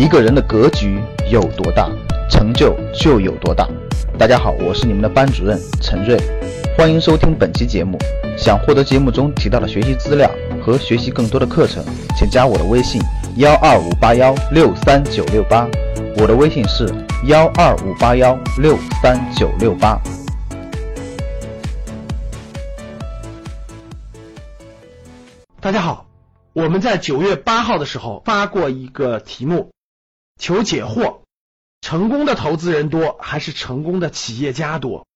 一个人的格局有多大，成就就有多大。大家好，我是你们的班主任陈瑞，欢迎收听本期节目。想获得节目中提到的学习资料和学习更多的课程，请加我的微信幺二五八幺六三九六八。我的微信是幺二五八幺六三九六八。大家好，我们在九月八号的时候发过一个题目，求解惑：成功的投资人多还是成功的企业家多？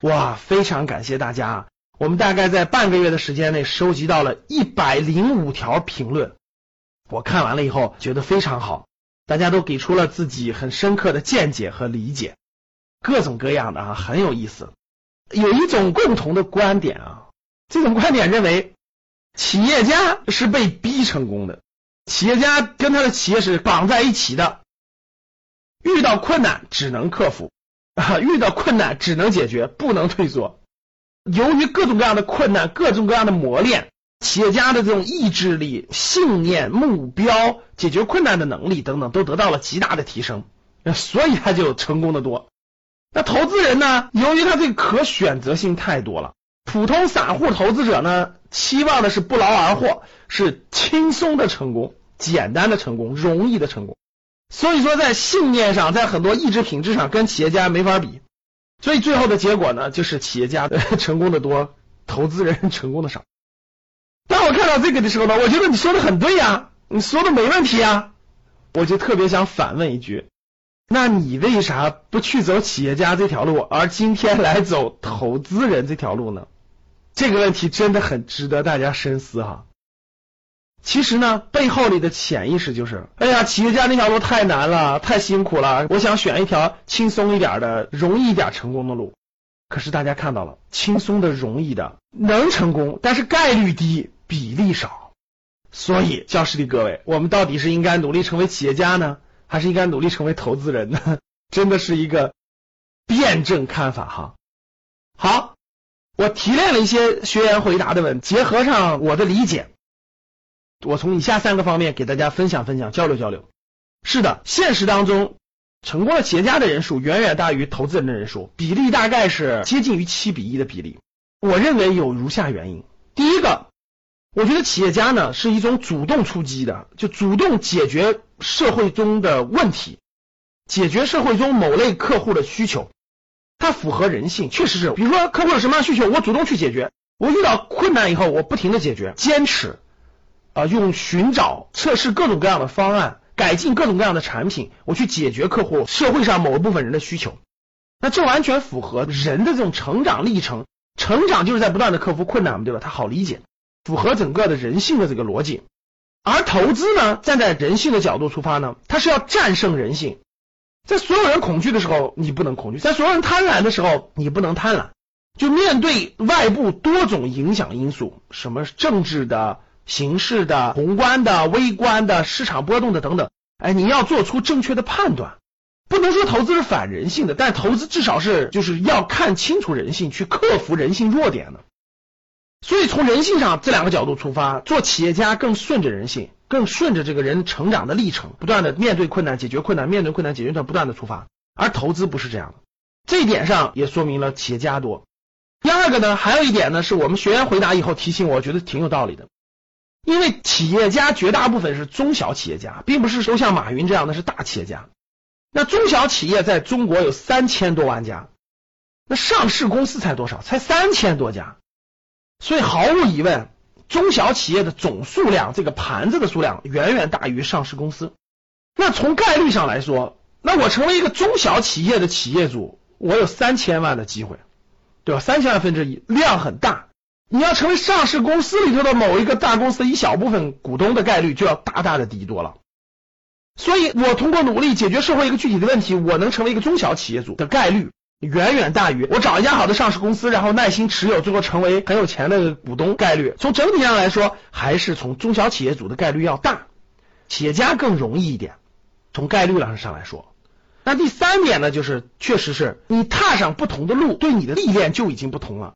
哇，非常感谢大家！我们大概在半个月的时间内收集到了一百零五条评论，我看完了以后觉得非常好，大家都给出了自己很深刻的见解和理解，各种各样的啊，很有意思。有一种共同的观点啊，这种观点认为。企业家是被逼成功的，企业家跟他的企业是绑在一起的，遇到困难只能克服，啊，遇到困难只能解决，不能退缩。由于各种各样的困难、各种各样的磨练，企业家的这种意志力、信念、目标、解决困难的能力等等，都得到了极大的提升，所以他就成功的多。那投资人呢？由于他这个可选择性太多了。普通散户投资者呢，期望的是不劳而获，是轻松的成功、简单的成功、容易的成功。所以说，在信念上，在很多意志品质上，跟企业家没法比。所以最后的结果呢，就是企业家成功的多，投资人成功的少。当我看到这个的时候呢，我觉得你说的很对呀，你说的没问题呀，我就特别想反问一句：那你为啥不去走企业家这条路，而今天来走投资人这条路呢？这个问题真的很值得大家深思哈。其实呢，背后里的潜意识就是：哎呀，企业家那条路太难了，太辛苦了，我想选一条轻松一点的、容易一点成功的路。可是大家看到了，轻松的、容易的能成功，但是概率低，比例少。所以，教室里各位，我们到底是应该努力成为企业家呢，还是应该努力成为投资人呢？真的是一个辩证看法哈。好。我提炼了一些学员回答的问，结合上我的理解，我从以下三个方面给大家分享分享，交流交流。是的，现实当中成功的企业家的人数远远大于投资人的人数，比例大概是接近于七比一的比例。我认为有如下原因：第一个，我觉得企业家呢是一种主动出击的，就主动解决社会中的问题，解决社会中某类客户的需求。它符合人性，确实是。比如说，客户有什么样需求，我主动去解决。我遇到困难以后，我不停的解决，坚持啊，用寻找、测试各种各样的方案，改进各种各样的产品，我去解决客户社会上某一部分人的需求。那这完全符合人的这种成长历程，成长就是在不断的克服困难嘛，对吧？它好理解，符合整个的人性的这个逻辑。而投资呢，站在人性的角度出发呢，它是要战胜人性。在所有人恐惧的时候，你不能恐惧；在所有人贪婪的时候，你不能贪婪。就面对外部多种影响因素，什么政治的、形势的、宏观的、微观的、市场波动的等等，哎，你要做出正确的判断。不能说投资是反人性的，但投资至少是就是要看清楚人性，去克服人性弱点的。所以从人性上这两个角度出发，做企业家更顺着人性。更顺着这个人成长的历程，不断的面对困难，解决困难，面对困难，解决困难，不断的出发。而投资不是这样的，这一点上也说明了企业家多。第二个呢，还有一点呢，是我们学员回答以后提醒，我觉得挺有道理的。因为企业家绝大部分是中小企业家，并不是说像马云这样的是大企业家。那中小企业在中国有三千多万家，那上市公司才多少？才三千多家，所以毫无疑问。中小企业的总数量，这个盘子的数量远远大于上市公司。那从概率上来说，那我成为一个中小企业的企业主，我有三千万的机会，对吧？三千万分之一，量很大。你要成为上市公司里头的某一个大公司一小部分股东的概率，就要大大的低多了。所以，我通过努力解决社会一个具体的问题，我能成为一个中小企业主的概率。远远大于我找一家好的上市公司，然后耐心持有，最后成为很有钱的股东概率。从整体上来说，还是从中小企业主的概率要大，企业家更容易一点。从概率上上来说，那第三点呢，就是确实是你踏上不同的路，对你的历练就已经不同了。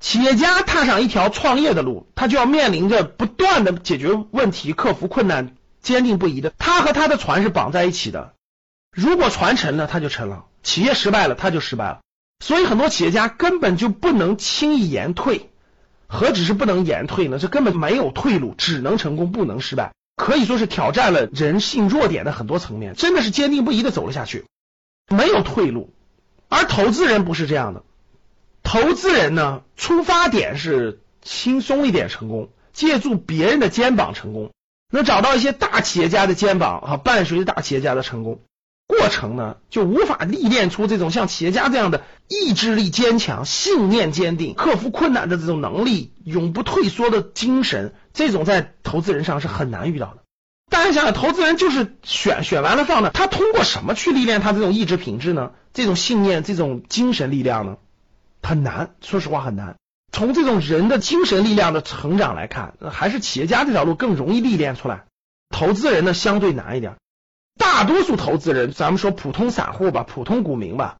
企业家踏上一条创业的路，他就要面临着不断的解决问题、克服困难、坚定不移的，他和他的船是绑在一起的。如果船沉了，他就沉了；企业失败了，他就失败了。所以很多企业家根本就不能轻易言退，何止是不能言退呢？这根本没有退路，只能成功，不能失败。可以说是挑战了人性弱点的很多层面，真的是坚定不移的走了下去，没有退路。而投资人不是这样的，投资人呢，出发点是轻松一点成功，借助别人的肩膀成功，能找到一些大企业家的肩膀啊，伴随着大企业家的成功。过程呢，就无法历练出这种像企业家这样的意志力坚强、信念坚定、克服困难的这种能力、永不退缩的精神，这种在投资人上是很难遇到的。大家想想，投资人就是选选完了放那，他通过什么去历练他这种意志品质呢？这种信念、这种精神力量呢？很难，说实话很难。从这种人的精神力量的成长来看，还是企业家这条路更容易历练出来，投资人呢相对难一点。大多数投资人，咱们说普通散户吧，普通股民吧，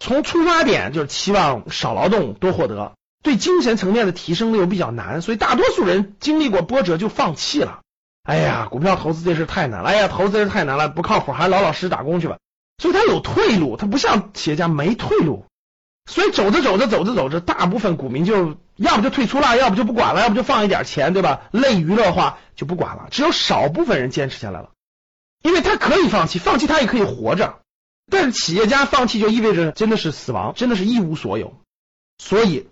从出发点就是期望少劳动多获得，对精神层面的提升呢又比较难，所以大多数人经历过波折就放弃了。哎呀，股票投资这事太难了，哎呀，投资这太难了，不靠谱，还是老老实实打工去吧。所以他有退路，他不像企业家没退路。所以走着走着走着走着，大部分股民就要不就退出了，要不就不管了，要不就放一点钱，对吧？类娱乐化就不管了，只有少部分人坚持下来了。因为他可以放弃，放弃他也可以活着，但是企业家放弃就意味着真的是死亡，真的是一无所有，所以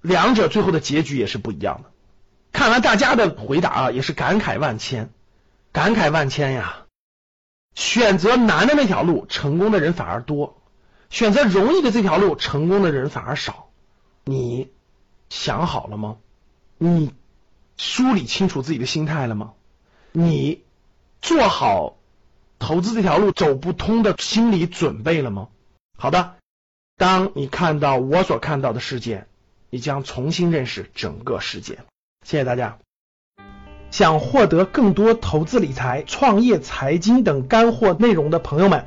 两者最后的结局也是不一样的。看完大家的回答啊，也是感慨万千，感慨万千呀！选择难的那条路，成功的人反而多；选择容易的这条路，成功的人反而少。你想好了吗？你梳理清楚自己的心态了吗？你做好？投资这条路走不通的心理准备了吗？好的，当你看到我所看到的世界，你将重新认识整个世界。谢谢大家。想获得更多投资理财、创业、财经等干货内容的朋友们，